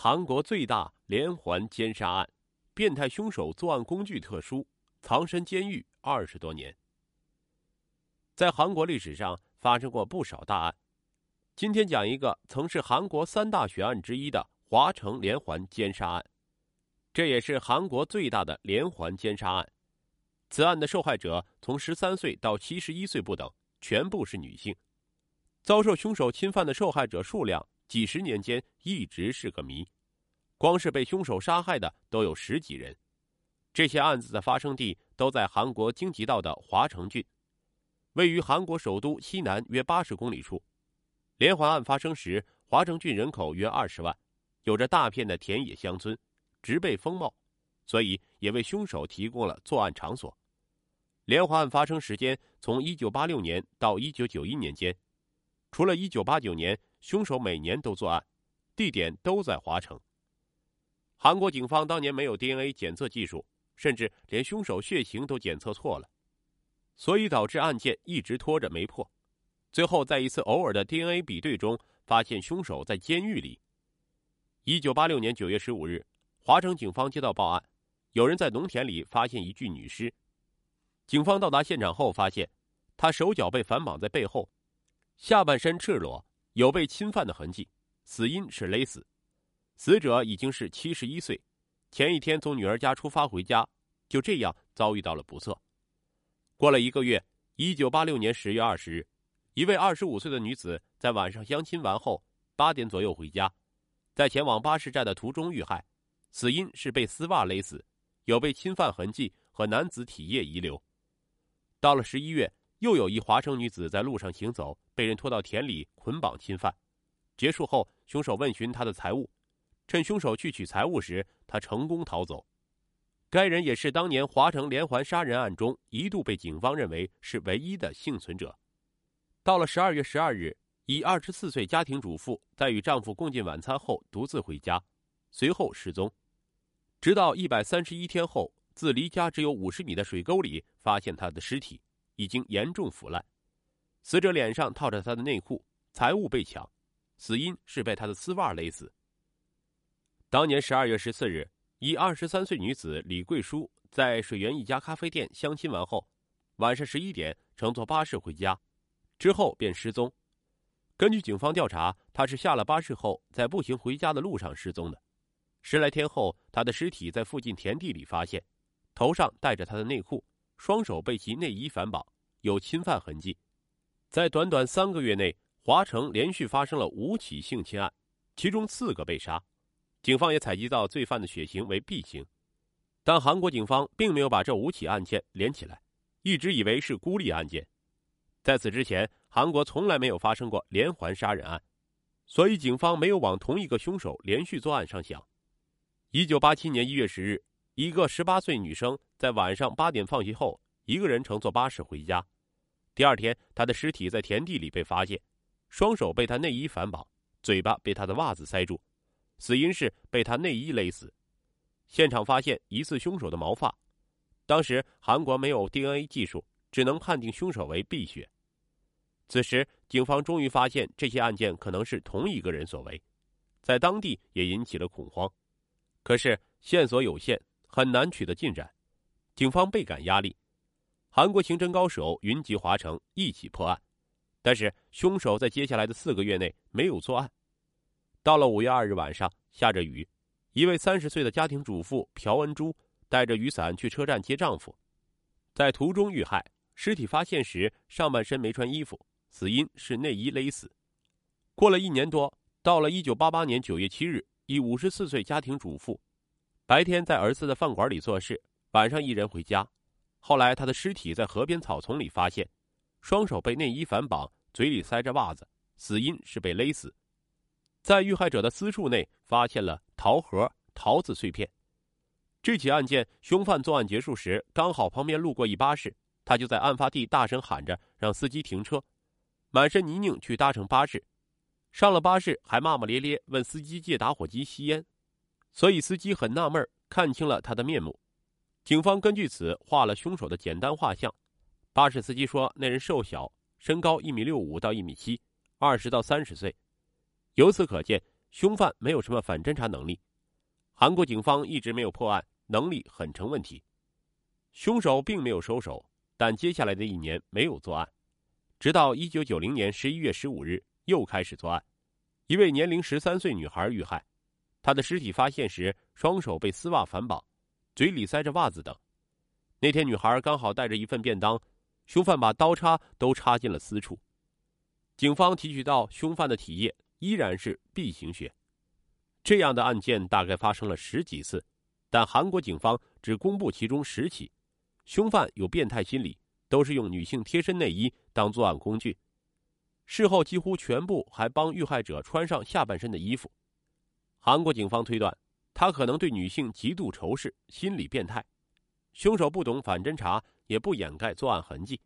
韩国最大连环奸杀案，变态凶手作案工具特殊，藏身监狱二十多年。在韩国历史上发生过不少大案，今天讲一个曾是韩国三大悬案之一的华城连环奸杀案，这也是韩国最大的连环奸杀案。此案的受害者从十三岁到七十一岁不等，全部是女性。遭受凶手侵犯的受害者数量。几十年间一直是个谜，光是被凶手杀害的都有十几人。这些案子的发生地都在韩国京畿道的华城郡，位于韩国首都西南约八十公里处。连环案发生时，华城郡人口约二十万，有着大片的田野乡村，植被丰茂，所以也为凶手提供了作案场所。连环案发生时间从一九八六年到一九九一年间，除了一九八九年。凶手每年都作案，地点都在华城。韩国警方当年没有 DNA 检测技术，甚至连凶手血型都检测错了，所以导致案件一直拖着没破。最后，在一次偶尔的 DNA 比对中，发现凶手在监狱里。一九八六年九月十五日，华城警方接到报案，有人在农田里发现一具女尸。警方到达现场后，发现她手脚被反绑在背后，下半身赤裸。有被侵犯的痕迹，死因是勒死。死者已经是七十一岁，前一天从女儿家出发回家，就这样遭遇到了不测。过了一个月，一九八六年十月二十日，一位二十五岁的女子在晚上相亲完后八点左右回家，在前往巴士站的途中遇害，死因是被丝袜勒死，有被侵犯痕迹和男子体液遗留。到了十一月。又有一华城女子在路上行走，被人拖到田里捆绑侵犯。结束后，凶手问询她的财物，趁凶手去取财物时，她成功逃走。该人也是当年华城连环杀人案中一度被警方认为是唯一的幸存者。到了十二月十二日，一二十四岁家庭主妇在与丈夫共进晚餐后独自回家，随后失踪。直到一百三十一天后，自离家只有五十米的水沟里发现她的尸体。已经严重腐烂，死者脸上套着他的内裤，财物被抢，死因是被他的丝袜勒死。当年十二月十四日，一二十三岁女子李桂淑在水源一家咖啡店相亲完后，晚上十一点乘坐巴士回家，之后便失踪。根据警方调查，她是下了巴士后在步行回家的路上失踪的。十来天后，她的尸体在附近田地里发现，头上戴着她的内裤。双手被其内衣反绑，有侵犯痕迹。在短短三个月内，华城连续发生了五起性侵案，其中四个被杀。警方也采集到罪犯的血型为 B 型，但韩国警方并没有把这五起案件连起来，一直以为是孤立案件。在此之前，韩国从来没有发生过连环杀人案，所以警方没有往同一个凶手连续作案上想。一九八七年一月十日。一个十八岁女生在晚上八点放学后，一个人乘坐巴士回家。第二天，她的尸体在田地里被发现，双手被她内衣反绑，嘴巴被她的袜子塞住，死因是被她内衣勒死。现场发现疑似凶手的毛发。当时韩国没有 DNA 技术，只能判定凶手为 B 血。此时，警方终于发现这些案件可能是同一个人所为，在当地也引起了恐慌。可是线索有限。很难取得进展，警方倍感压力。韩国刑侦高手云集华城，一起破案。但是凶手在接下来的四个月内没有作案。到了五月二日晚上，下着雨，一位三十岁的家庭主妇朴恩珠带着雨伞去车站接丈夫，在途中遇害。尸体发现时，上半身没穿衣服，死因是内衣勒死。过了一年多，到了一九八八年九月七日，一五十四岁家庭主妇。白天在儿子的饭馆里做事，晚上一人回家。后来他的尸体在河边草丛里发现，双手被内衣反绑，嘴里塞着袜子，死因是被勒死。在遇害者的私处内发现了桃核、桃子碎片。这起案件，凶犯作案结束时，刚好旁边路过一巴士，他就在案发地大声喊着让司机停车，满身泥泞去搭乘巴士。上了巴士还骂骂咧咧问司机借打火机吸烟。所以司机很纳闷，看清了他的面目。警方根据此画了凶手的简单画像。巴士司机说，那人瘦小，身高一米六五到一米七，二十到三十岁。由此可见，凶犯没有什么反侦查能力，韩国警方一直没有破案，能力很成问题。凶手并没有收手，但接下来的一年没有作案，直到一九九零年十一月十五日又开始作案。一位年龄十三岁女孩遇害，她的尸体发现时，双手被丝袜反绑，嘴里塞着袜子等。那天女孩刚好带着一份便当，凶犯把刀叉都插进了私处。警方提取到凶犯的体液依然是 B 型血。这样的案件大概发生了十几次，但韩国警方只公布其中十起。凶犯有变态心理，都是用女性贴身内衣当作案工具。事后几乎全部还帮遇害者穿上下半身的衣服。韩国警方推断，他可能对女性极度仇视，心理变态。凶手不懂反侦查，也不掩盖作案痕迹。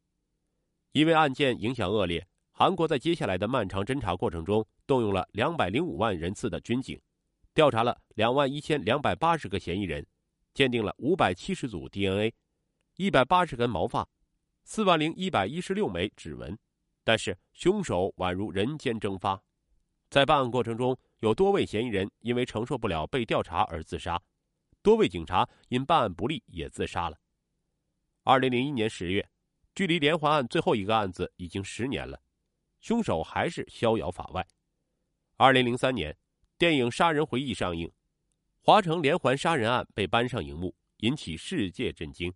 因为案件影响恶劣，韩国在接下来的漫长侦查过程中，动用了两百零五万人次的军警，调查了两万一千两百八十个嫌疑人，鉴定了五百七十组 DNA，一百八十根毛发，四万零一百一十六枚指纹。但是凶手宛如人间蒸发，在办案过程中，有多位嫌疑人因为承受不了被调查而自杀，多位警察因办案不力也自杀了。二零零一年十月，距离连环案最后一个案子已经十年了，凶手还是逍遥法外。二零零三年，电影《杀人回忆》上映，华城连环杀人案被搬上荧幕，引起世界震惊。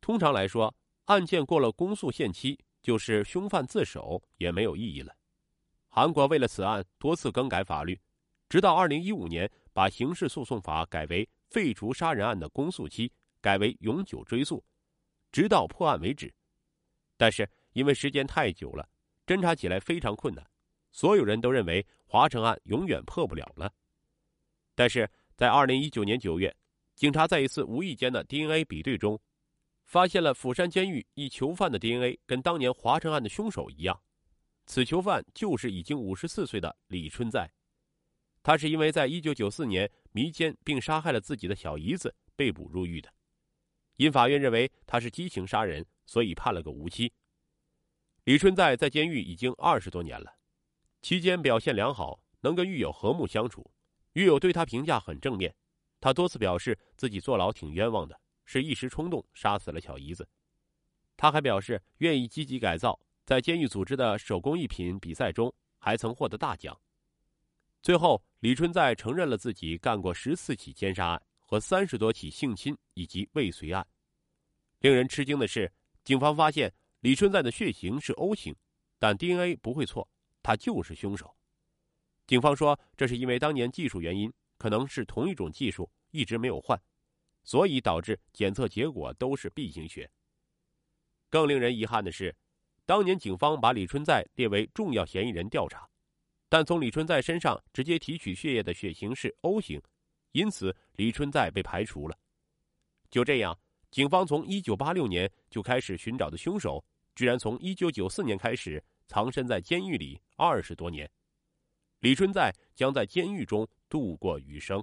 通常来说，案件过了公诉限期。就是凶犯自首也没有意义了。韩国为了此案多次更改法律，直到二零一五年把刑事诉讼法改为废除杀人案的公诉期，改为永久追诉，直到破案为止。但是因为时间太久了，侦查起来非常困难，所有人都认为华城案永远破不了了。但是在二零一九年九月，警察在一次无意间的 DNA 比对中。发现了釜山监狱一囚犯的 DNA 跟当年华城案的凶手一样，此囚犯就是已经五十四岁的李春在，他是因为在一九九四年迷奸并杀害了自己的小姨子被捕入狱的，因法院认为他是激情杀人，所以判了个无期。李春在在监狱已经二十多年了，期间表现良好，能跟狱友和睦相处，狱友对他评价很正面，他多次表示自己坐牢挺冤枉的。是一时冲动杀死了小姨子，他还表示愿意积极改造，在监狱组织的手工艺品比赛中还曾获得大奖。最后，李春在承认了自己干过十四起奸杀案和三十多起性侵以及未遂案。令人吃惊的是，警方发现李春在的血型是 O 型，但 DNA 不会错，他就是凶手。警方说，这是因为当年技术原因，可能是同一种技术一直没有换。所以导致检测结果都是 B 型血。更令人遗憾的是，当年警方把李春在列为重要嫌疑人调查，但从李春在身上直接提取血液的血型是 O 型，因此李春在被排除了。就这样，警方从1986年就开始寻找的凶手，居然从1994年开始藏身在监狱里二十多年。李春在将在监狱中度过余生。